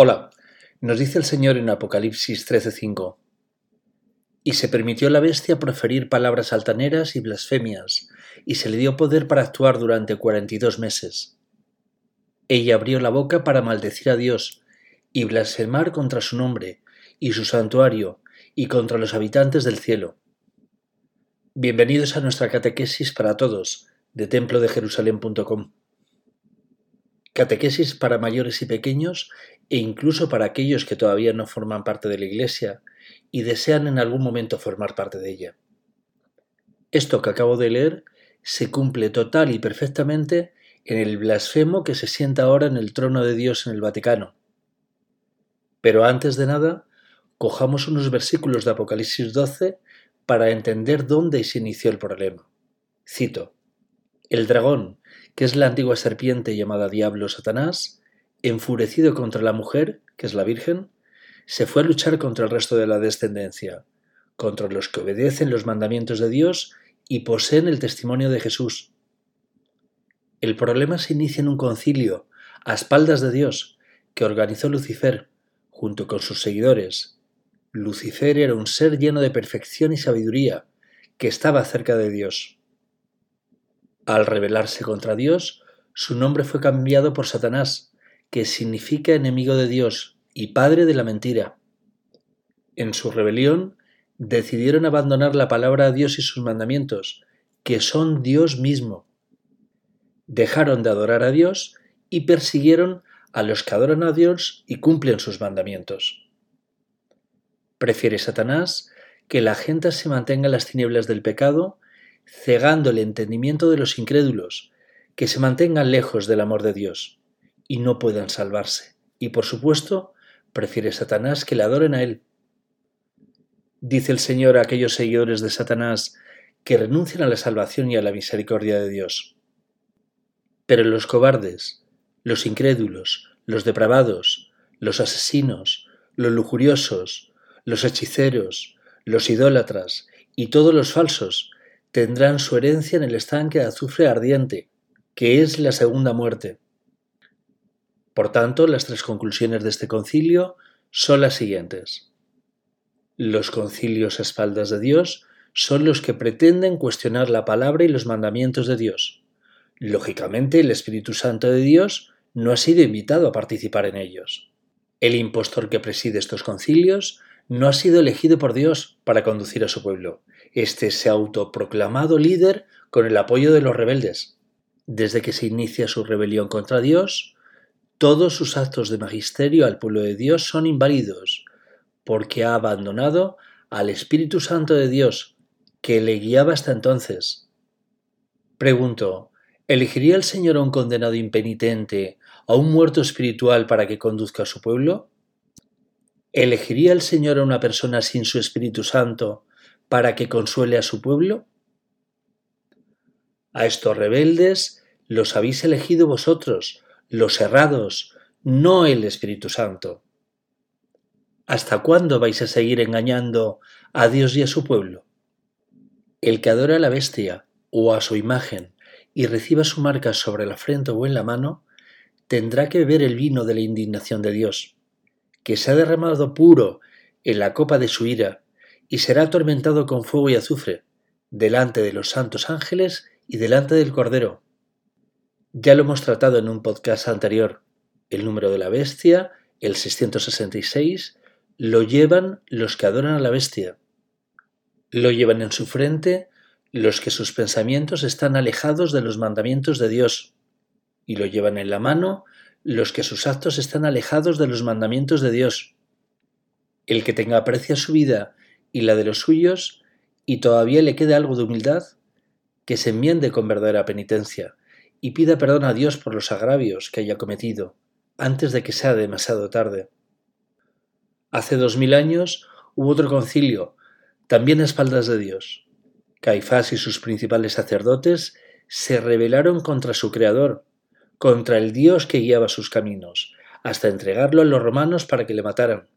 Hola, nos dice el Señor en Apocalipsis 13:5. Y se permitió la bestia proferir palabras altaneras y blasfemias, y se le dio poder para actuar durante cuarenta y dos meses. Ella abrió la boca para maldecir a Dios, y blasfemar contra su nombre, y su santuario, y contra los habitantes del cielo. Bienvenidos a nuestra catequesis para todos, de templodejerusalén.com. Catequesis para mayores y pequeños e incluso para aquellos que todavía no forman parte de la Iglesia y desean en algún momento formar parte de ella. Esto que acabo de leer se cumple total y perfectamente en el blasfemo que se sienta ahora en el trono de Dios en el Vaticano. Pero antes de nada, cojamos unos versículos de Apocalipsis 12 para entender dónde se inició el problema. Cito. El dragón, que es la antigua serpiente llamada Diablo Satanás, enfurecido contra la mujer, que es la Virgen, se fue a luchar contra el resto de la descendencia, contra los que obedecen los mandamientos de Dios y poseen el testimonio de Jesús. El problema se inicia en un concilio, a espaldas de Dios, que organizó Lucifer, junto con sus seguidores. Lucifer era un ser lleno de perfección y sabiduría, que estaba cerca de Dios. Al rebelarse contra Dios, su nombre fue cambiado por Satanás, que significa enemigo de Dios y padre de la mentira. En su rebelión, decidieron abandonar la palabra de Dios y sus mandamientos, que son Dios mismo. Dejaron de adorar a Dios y persiguieron a los que adoran a Dios y cumplen sus mandamientos. Prefiere Satanás que la gente se mantenga en las tinieblas del pecado, cegando el entendimiento de los incrédulos, que se mantengan lejos del amor de Dios y no puedan salvarse. Y por supuesto, prefiere Satanás que le adoren a él. Dice el Señor a aquellos seguidores de Satanás que renuncian a la salvación y a la misericordia de Dios. Pero los cobardes, los incrédulos, los depravados, los asesinos, los lujuriosos, los hechiceros, los idólatras y todos los falsos tendrán su herencia en el estanque de azufre ardiente, que es la segunda muerte. Por tanto, las tres conclusiones de este concilio son las siguientes. Los concilios a espaldas de Dios son los que pretenden cuestionar la palabra y los mandamientos de Dios. Lógicamente, el Espíritu Santo de Dios no ha sido invitado a participar en ellos. El impostor que preside estos concilios no ha sido elegido por Dios para conducir a su pueblo. Este se ha autoproclamado líder con el apoyo de los rebeldes. Desde que se inicia su rebelión contra Dios, todos sus actos de magisterio al pueblo de Dios son inválidos, porque ha abandonado al Espíritu Santo de Dios, que le guiaba hasta entonces. Pregunto, ¿elegiría el Señor a un condenado impenitente, a un muerto espiritual para que conduzca a su pueblo? ¿Elegiría el Señor a una persona sin su Espíritu Santo para que consuele a su pueblo? A estos rebeldes los habéis elegido vosotros, los errados, no el Espíritu Santo. ¿Hasta cuándo vais a seguir engañando a Dios y a su pueblo? El que adora a la bestia o a su imagen y reciba su marca sobre la frente o en la mano, tendrá que beber el vino de la indignación de Dios, que se ha derramado puro en la copa de su ira, y será atormentado con fuego y azufre, delante de los santos ángeles y delante del Cordero. Ya lo hemos tratado en un podcast anterior. El número de la bestia, el 666, lo llevan los que adoran a la bestia. Lo llevan en su frente los que sus pensamientos están alejados de los mandamientos de Dios. Y lo llevan en la mano los que sus actos están alejados de los mandamientos de Dios. El que tenga aprecia su vida y la de los suyos, y todavía le quede algo de humildad, que se enmiende con verdadera penitencia y pida perdón a Dios por los agravios que haya cometido, antes de que sea demasiado tarde. Hace dos mil años hubo otro concilio, también a espaldas de Dios. Caifás y sus principales sacerdotes se rebelaron contra su Creador, contra el Dios que guiaba sus caminos, hasta entregarlo a los romanos para que le mataran.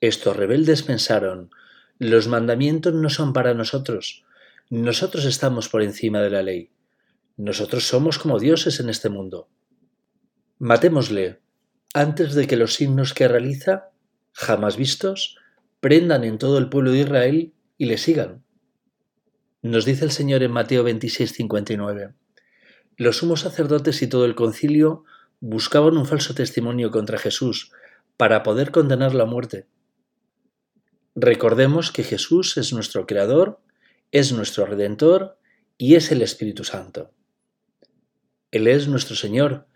Estos rebeldes pensaron, los mandamientos no son para nosotros, nosotros estamos por encima de la ley. Nosotros somos como dioses en este mundo. Matémosle, antes de que los signos que realiza, jamás vistos, prendan en todo el pueblo de Israel y le sigan. Nos dice el Señor en Mateo 26, 59. Los sumos sacerdotes y todo el concilio buscaban un falso testimonio contra Jesús para poder condenarlo a muerte. Recordemos que Jesús es nuestro Creador, es nuestro Redentor y es el Espíritu Santo. Él es nuestro Señor,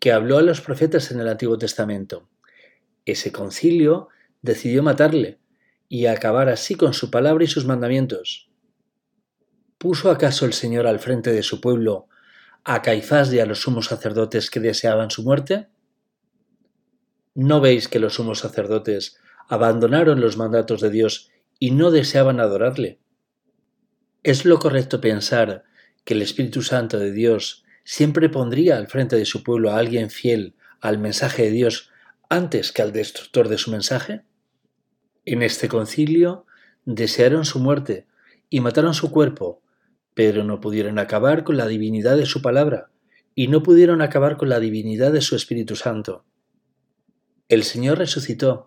que habló a los profetas en el Antiguo Testamento. Ese concilio decidió matarle y acabar así con su palabra y sus mandamientos. ¿Puso acaso el Señor al frente de su pueblo a Caifás y a los sumos sacerdotes que deseaban su muerte? ¿No veis que los sumos sacerdotes abandonaron los mandatos de Dios y no deseaban adorarle. ¿Es lo correcto pensar que el Espíritu Santo de Dios siempre pondría al frente de su pueblo a alguien fiel al mensaje de Dios antes que al destructor de su mensaje? En este concilio desearon su muerte y mataron su cuerpo, pero no pudieron acabar con la divinidad de su palabra y no pudieron acabar con la divinidad de su Espíritu Santo. El Señor resucitó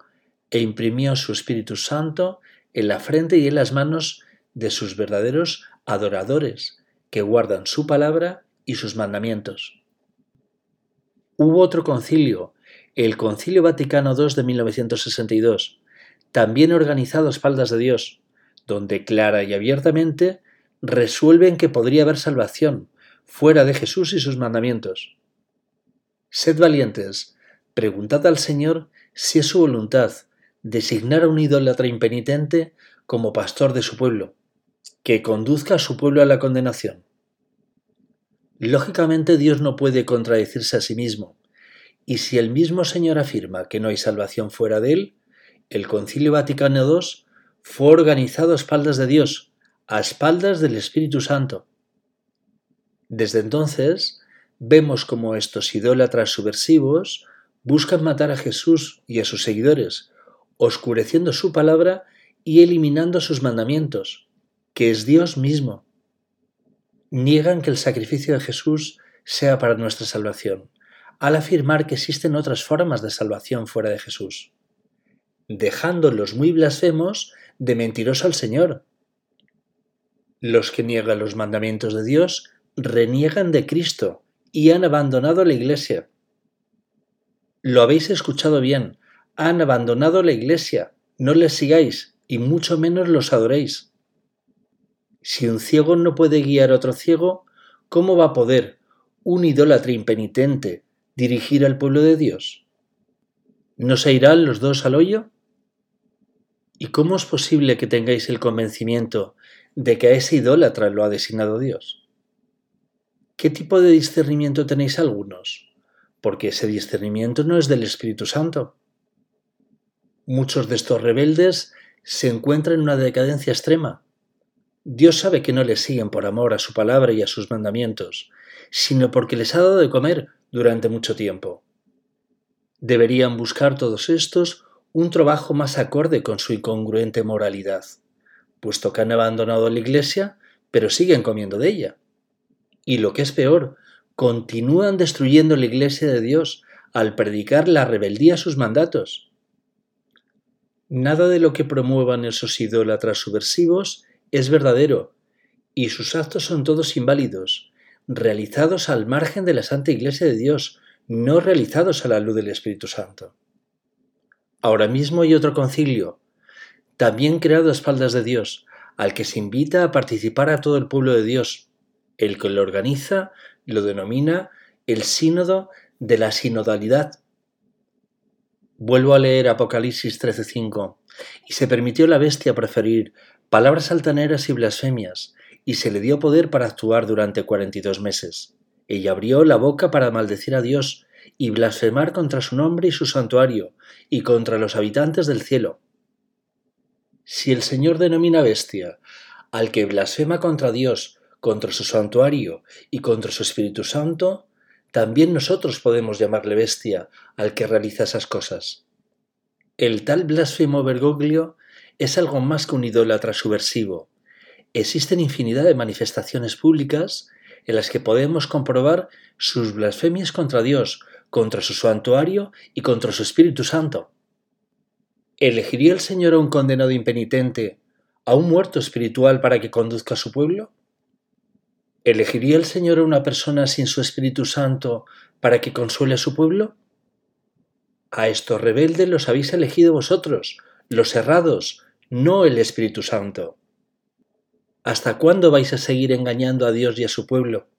e imprimió su Espíritu Santo en la frente y en las manos de sus verdaderos adoradores, que guardan su palabra y sus mandamientos. Hubo otro concilio, el Concilio Vaticano II de 1962, también organizado a espaldas de Dios, donde clara y abiertamente resuelven que podría haber salvación fuera de Jesús y sus mandamientos. Sed valientes, preguntad al Señor si es su voluntad designar a un idólatra impenitente como pastor de su pueblo, que conduzca a su pueblo a la condenación. Lógicamente Dios no puede contradecirse a sí mismo, y si el mismo Señor afirma que no hay salvación fuera de él, el Concilio Vaticano II fue organizado a espaldas de Dios, a espaldas del Espíritu Santo. Desde entonces, vemos como estos idólatras subversivos buscan matar a Jesús y a sus seguidores, oscureciendo su palabra y eliminando sus mandamientos, que es Dios mismo. Niegan que el sacrificio de Jesús sea para nuestra salvación, al afirmar que existen otras formas de salvación fuera de Jesús, dejándolos muy blasfemos de mentiroso al Señor. Los que niegan los mandamientos de Dios reniegan de Cristo y han abandonado la Iglesia. Lo habéis escuchado bien, han abandonado la iglesia, no les sigáis, y mucho menos los adoréis. Si un ciego no puede guiar a otro ciego, ¿cómo va a poder un idólatra impenitente dirigir al pueblo de Dios? ¿No se irán los dos al hoyo? ¿Y cómo es posible que tengáis el convencimiento de que a ese idólatra lo ha designado Dios? ¿Qué tipo de discernimiento tenéis algunos? Porque ese discernimiento no es del Espíritu Santo. Muchos de estos rebeldes se encuentran en una decadencia extrema. Dios sabe que no les siguen por amor a su palabra y a sus mandamientos, sino porque les ha dado de comer durante mucho tiempo. Deberían buscar todos estos un trabajo más acorde con su incongruente moralidad, puesto que han abandonado la iglesia, pero siguen comiendo de ella. Y lo que es peor, continúan destruyendo la iglesia de Dios al predicar la rebeldía a sus mandatos. Nada de lo que promuevan esos idólatras subversivos es verdadero, y sus actos son todos inválidos, realizados al margen de la Santa Iglesia de Dios, no realizados a la luz del Espíritu Santo. Ahora mismo hay otro concilio, también creado a espaldas de Dios, al que se invita a participar a todo el pueblo de Dios. El que lo organiza lo denomina el sínodo de la sinodalidad, Vuelvo a leer Apocalipsis 13:5. Y se permitió la bestia preferir palabras altaneras y blasfemias, y se le dio poder para actuar durante cuarenta y dos meses. Ella abrió la boca para maldecir a Dios y blasfemar contra su nombre y su santuario, y contra los habitantes del cielo. Si el Señor denomina bestia al que blasfema contra Dios, contra su santuario y contra su Espíritu Santo, también nosotros podemos llamarle bestia al que realiza esas cosas. El tal blasfemo Bergoglio es algo más que un idólatra subversivo. Existen infinidad de manifestaciones públicas en las que podemos comprobar sus blasfemias contra Dios, contra su santuario y contra su Espíritu Santo. ¿Elegiría el Señor a un condenado impenitente, a un muerto espiritual para que conduzca a su pueblo? ¿Elegiría el Señor a una persona sin su Espíritu Santo para que consuele a su pueblo? A estos rebeldes los habéis elegido vosotros, los errados, no el Espíritu Santo. ¿Hasta cuándo vais a seguir engañando a Dios y a su pueblo?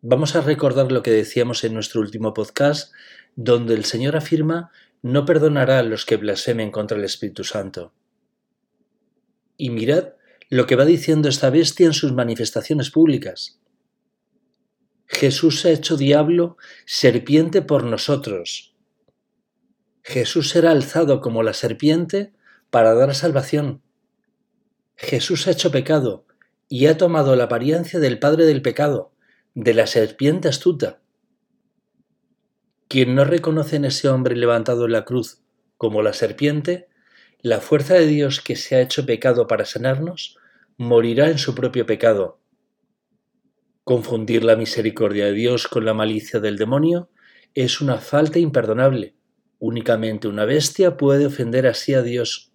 Vamos a recordar lo que decíamos en nuestro último podcast, donde el Señor afirma no perdonará a los que blasfemen contra el Espíritu Santo. Y mirad lo que va diciendo esta bestia en sus manifestaciones públicas. Jesús se ha hecho diablo, serpiente por nosotros. Jesús será alzado como la serpiente para dar salvación. Jesús ha hecho pecado y ha tomado la apariencia del Padre del pecado de la serpiente astuta. Quien no reconoce en ese hombre levantado en la cruz como la serpiente, la fuerza de Dios que se ha hecho pecado para sanarnos, morirá en su propio pecado. Confundir la misericordia de Dios con la malicia del demonio es una falta imperdonable. Únicamente una bestia puede ofender así a Dios.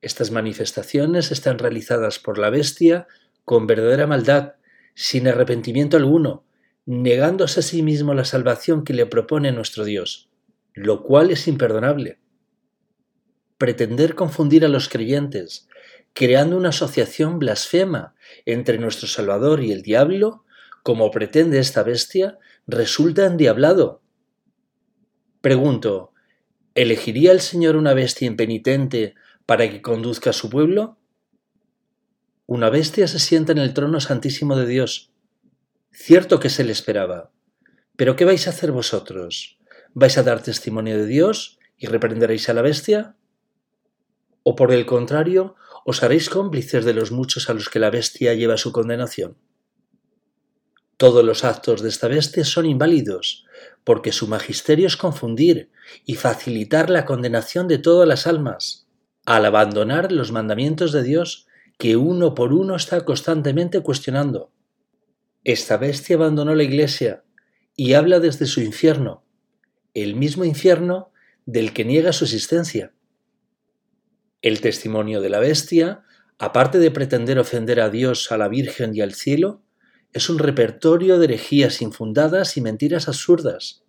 Estas manifestaciones están realizadas por la bestia con verdadera maldad sin arrepentimiento alguno, negándose a sí mismo la salvación que le propone nuestro Dios, lo cual es imperdonable. Pretender confundir a los creyentes, creando una asociación blasfema entre nuestro Salvador y el diablo, como pretende esta bestia, resulta endiablado. Pregunto, ¿elegiría el Señor una bestia impenitente para que conduzca a su pueblo? Una bestia se sienta en el trono santísimo de Dios. Cierto que se le esperaba. Pero ¿qué vais a hacer vosotros? ¿Vais a dar testimonio de Dios y reprenderéis a la bestia? ¿O por el contrario, os haréis cómplices de los muchos a los que la bestia lleva su condenación? Todos los actos de esta bestia son inválidos, porque su magisterio es confundir y facilitar la condenación de todas las almas, al abandonar los mandamientos de Dios que uno por uno está constantemente cuestionando. Esta bestia abandonó la iglesia y habla desde su infierno, el mismo infierno del que niega su existencia. El testimonio de la bestia, aparte de pretender ofender a Dios, a la Virgen y al cielo, es un repertorio de herejías infundadas y mentiras absurdas.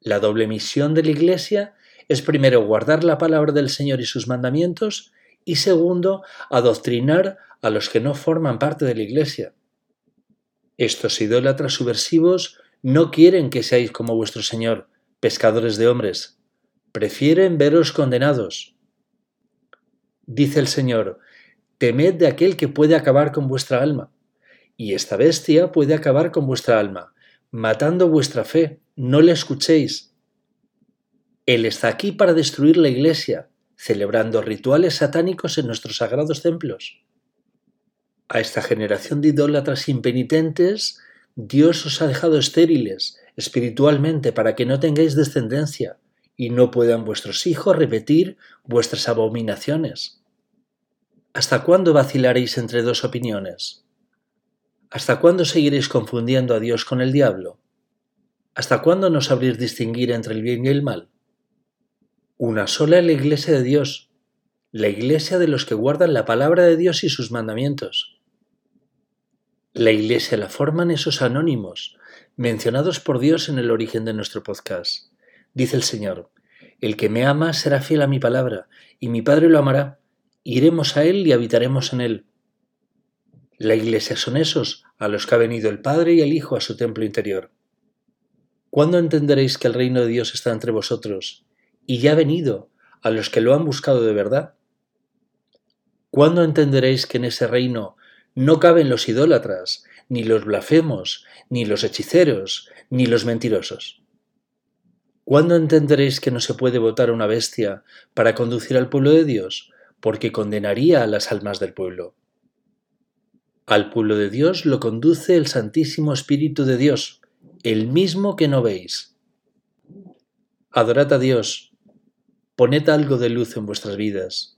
La doble misión de la Iglesia es primero guardar la palabra del Señor y sus mandamientos y segundo, adoctrinar a los que no forman parte de la Iglesia. Estos idólatras subversivos no quieren que seáis como vuestro Señor, pescadores de hombres. Prefieren veros condenados. Dice el Señor, temed de aquel que puede acabar con vuestra alma. Y esta bestia puede acabar con vuestra alma, matando vuestra fe. No le escuchéis. Él está aquí para destruir la iglesia, celebrando rituales satánicos en nuestros sagrados templos. A esta generación de idólatras impenitentes, Dios os ha dejado estériles espiritualmente para que no tengáis descendencia y no puedan vuestros hijos repetir vuestras abominaciones. ¿Hasta cuándo vacilaréis entre dos opiniones? ¿Hasta cuándo seguiréis confundiendo a Dios con el diablo? ¿Hasta cuándo no sabréis distinguir entre el bien y el mal? Una sola es la Iglesia de Dios, la Iglesia de los que guardan la palabra de Dios y sus mandamientos. La Iglesia la forman esos anónimos, mencionados por Dios en el origen de nuestro podcast. Dice el Señor, el que me ama será fiel a mi palabra, y mi Padre lo amará, iremos a Él y habitaremos en Él. La Iglesia son esos a los que ha venido el Padre y el Hijo a su templo interior. ¿Cuándo entenderéis que el reino de Dios está entre vosotros y ya ha venido a los que lo han buscado de verdad. ¿Cuándo entenderéis que en ese reino no caben los idólatras, ni los blasfemos, ni los hechiceros, ni los mentirosos? ¿Cuándo entenderéis que no se puede votar a una bestia para conducir al pueblo de Dios, porque condenaría a las almas del pueblo? Al pueblo de Dios lo conduce el Santísimo Espíritu de Dios, el mismo que no veis. Adorad a Dios, Poned algo de luz en vuestras vidas.